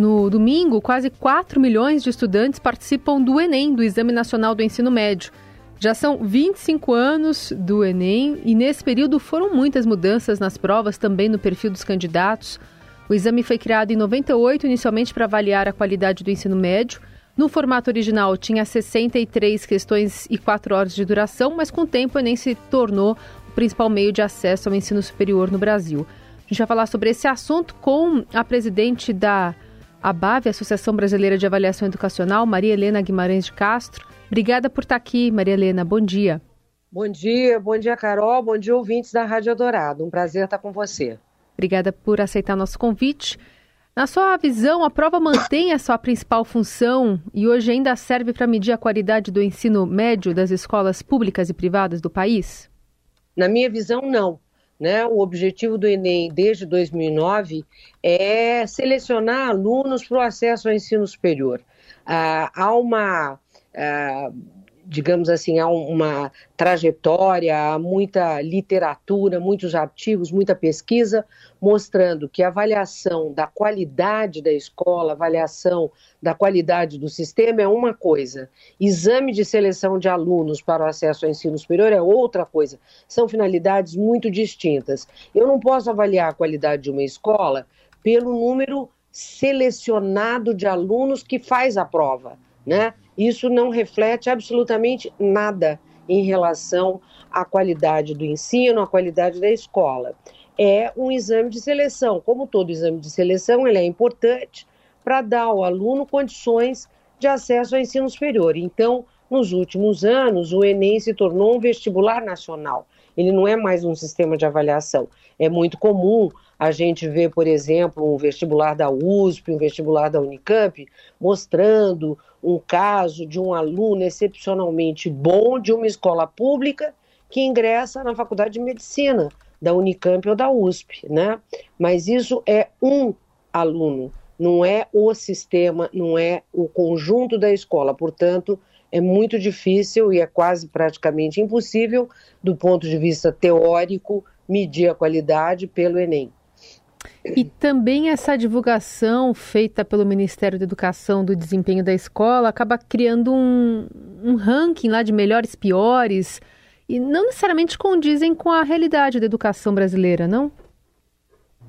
no domingo, quase 4 milhões de estudantes participam do Enem, do Exame Nacional do Ensino Médio. Já são 25 anos do Enem e nesse período foram muitas mudanças nas provas, também no perfil dos candidatos. O exame foi criado em 98, inicialmente para avaliar a qualidade do ensino médio. No formato original tinha 63 questões e 4 horas de duração, mas com o tempo o Enem se tornou o principal meio de acesso ao ensino superior no Brasil. A gente vai falar sobre esse assunto com a presidente da ABAV, Associação Brasileira de Avaliação Educacional, Maria Helena Guimarães de Castro. Obrigada por estar aqui, Maria Helena. Bom dia. Bom dia, bom dia, Carol. Bom dia, ouvintes da Rádio Dourado. Um prazer estar com você. Obrigada por aceitar nosso convite. Na sua visão, a prova mantém a sua principal função e hoje ainda serve para medir a qualidade do ensino médio das escolas públicas e privadas do país? Na minha visão, não. Né? O objetivo do Enem desde 2009 é selecionar alunos para o acesso ao ensino superior. Ah, há uma ah, digamos assim, há uma trajetória, há muita literatura, muitos artigos, muita pesquisa mostrando que a avaliação da qualidade da escola, avaliação da qualidade do sistema é uma coisa, exame de seleção de alunos para o acesso ao ensino superior é outra coisa. São finalidades muito distintas. Eu não posso avaliar a qualidade de uma escola pelo número selecionado de alunos que faz a prova, né? Isso não reflete absolutamente nada em relação à qualidade do ensino, à qualidade da escola. É um exame de seleção. Como todo exame de seleção, ele é importante para dar ao aluno condições de acesso ao ensino superior. Então, nos últimos anos, o Enem se tornou um vestibular nacional. Ele não é mais um sistema de avaliação. É muito comum a gente ver, por exemplo, um vestibular da USP, um vestibular da Unicamp, mostrando um caso de um aluno excepcionalmente bom de uma escola pública que ingressa na faculdade de medicina da Unicamp ou da USP, né? Mas isso é um aluno, não é o sistema, não é o conjunto da escola. Portanto, é muito difícil e é quase praticamente impossível, do ponto de vista teórico, medir a qualidade pelo Enem. E também essa divulgação feita pelo Ministério da Educação do desempenho da escola acaba criando um, um ranking lá de melhores, piores, e não necessariamente condizem com a realidade da educação brasileira, não?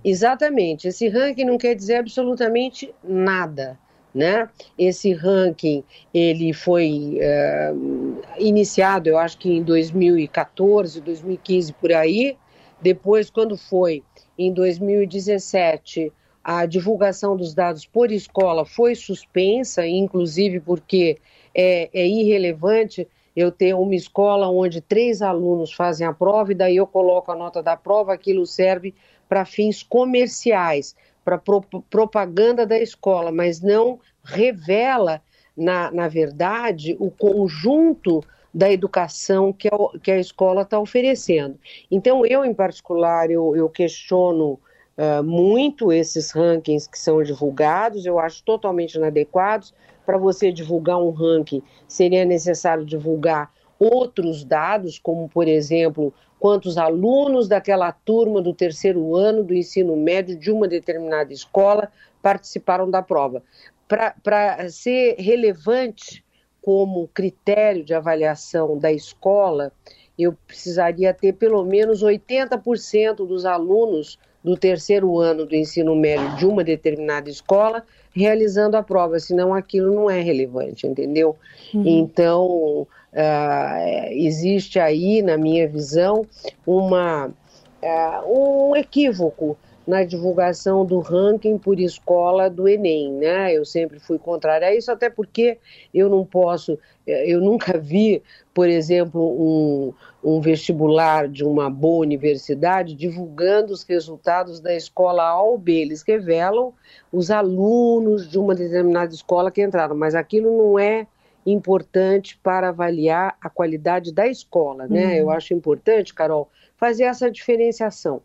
Exatamente. Esse ranking não quer dizer absolutamente nada. Né? Esse ranking ele foi uh, iniciado, eu acho que em 2014, 2015 por aí. Depois, quando foi em 2017, a divulgação dos dados por escola foi suspensa, inclusive porque é, é, pro eu ter uma escola onde três alunos fazem a prova e daí eu coloco a nota da prova, aquilo serve para fins comerciais, para pro, propaganda da escola, mas não revela, na, na verdade, o conjunto da educação que a, que a escola está oferecendo. Então, eu, em particular, eu, eu questiono uh, muito esses rankings que são divulgados, eu acho totalmente inadequados. Para você divulgar um ranking, seria necessário divulgar outros dados, como, por exemplo, quantos alunos daquela turma do terceiro ano do ensino médio de uma determinada escola participaram da prova. Para ser relevante como critério de avaliação da escola, eu precisaria ter pelo menos 80% dos alunos do terceiro ano do ensino médio de uma determinada escola realizando a prova, senão aquilo não é relevante, entendeu? Uhum. Então, uh, existe aí, na minha visão, uma, uh, um equívoco na divulgação do ranking por escola do Enem, né? Eu sempre fui contrária a isso, até porque eu não posso, eh, eu nunca vi, por exemplo, um, um vestibular de uma boa universidade divulgando os resultados da escola A ou B. Eles revelam os alunos de uma determinada escola que entraram, mas aquilo não é importante para avaliar a qualidade da escola, né? Uhum. Eu acho importante, Carol, fazer essa diferenciação.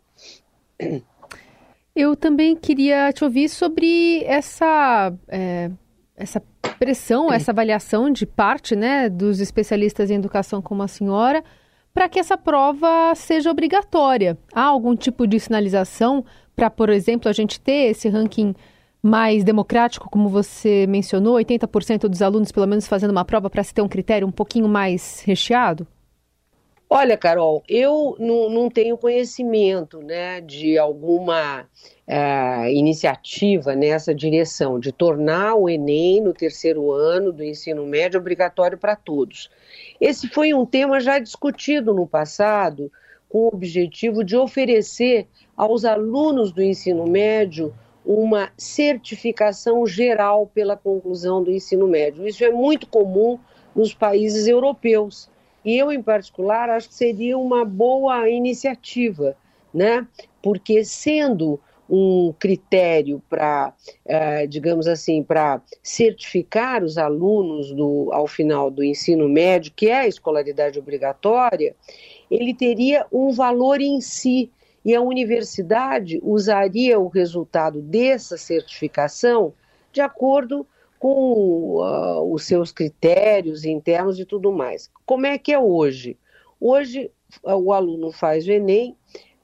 Eu também queria te ouvir sobre essa, é, essa pressão, essa avaliação de parte né, dos especialistas em educação como a senhora, para que essa prova seja obrigatória. Há algum tipo de sinalização para, por exemplo, a gente ter esse ranking mais democrático, como você mencionou, 80% dos alunos pelo menos fazendo uma prova para se ter um critério um pouquinho mais recheado? Olha, Carol, eu não, não tenho conhecimento né, de alguma é, iniciativa nessa direção, de tornar o Enem no terceiro ano do ensino médio obrigatório para todos. Esse foi um tema já discutido no passado, com o objetivo de oferecer aos alunos do ensino médio uma certificação geral pela conclusão do ensino médio. Isso é muito comum nos países europeus. E eu, em particular, acho que seria uma boa iniciativa, né? Porque sendo um critério para, eh, digamos assim, para certificar os alunos do, ao final do ensino médio, que é a escolaridade obrigatória, ele teria um valor em si e a universidade usaria o resultado dessa certificação de acordo com uh, os seus critérios internos e tudo mais. Como é que é hoje? Hoje uh, o aluno faz o Enem,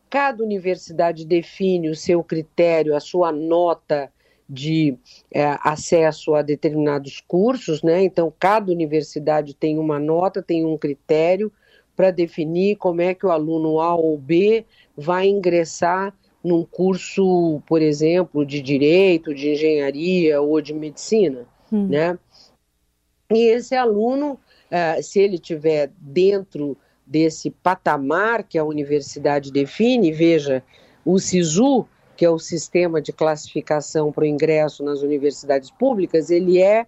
cada universidade define o seu critério, a sua nota de é, acesso a determinados cursos, né? Então, cada universidade tem uma nota, tem um critério para definir como é que o aluno A ou B vai ingressar num curso, por exemplo, de direito, de engenharia ou de medicina, hum. né? E esse aluno, uh, se ele tiver dentro desse patamar que a universidade define, veja, o SISU, que é o sistema de classificação para o ingresso nas universidades públicas, ele é,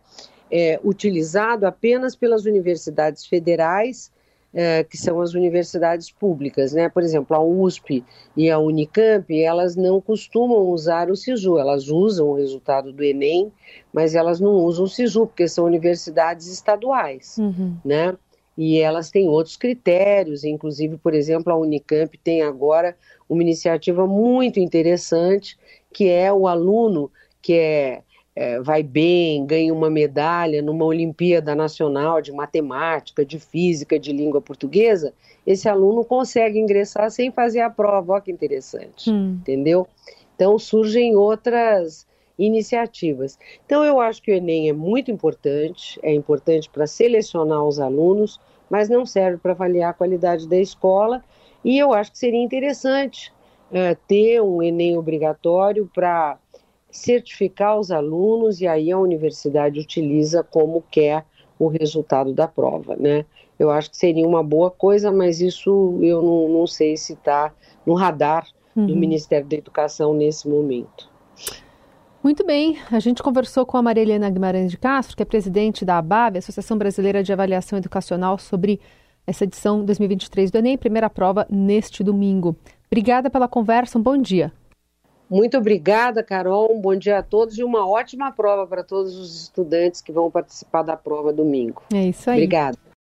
é utilizado apenas pelas universidades federais é, que são as universidades públicas, né? Por exemplo, a USP e a Unicamp, elas não costumam usar o SISU, elas usam o resultado do Enem, mas elas não usam o SISU, porque são universidades estaduais, uhum. né? E elas têm outros critérios, inclusive, por exemplo, a Unicamp tem agora uma iniciativa muito interessante, que é o aluno que é é, vai bem, ganha uma medalha numa Olimpíada Nacional de Matemática, de Física, de Língua Portuguesa, esse aluno consegue ingressar sem fazer a prova. Olha que interessante, hum. entendeu? Então surgem outras iniciativas. Então eu acho que o Enem é muito importante, é importante para selecionar os alunos, mas não serve para avaliar a qualidade da escola. E eu acho que seria interessante é, ter um Enem obrigatório para certificar os alunos e aí a universidade utiliza como quer o resultado da prova, né? Eu acho que seria uma boa coisa, mas isso eu não, não sei se está no radar uhum. do Ministério da Educação nesse momento. Muito bem, a gente conversou com a Maria Helena Guimarães de Castro, que é presidente da ABAB, Associação Brasileira de Avaliação Educacional, sobre essa edição 2023 do Enem, primeira prova neste domingo. Obrigada pela conversa, um bom dia. Muito obrigada, Carol. Um bom dia a todos e uma ótima prova para todos os estudantes que vão participar da prova domingo. É isso aí. Obrigada.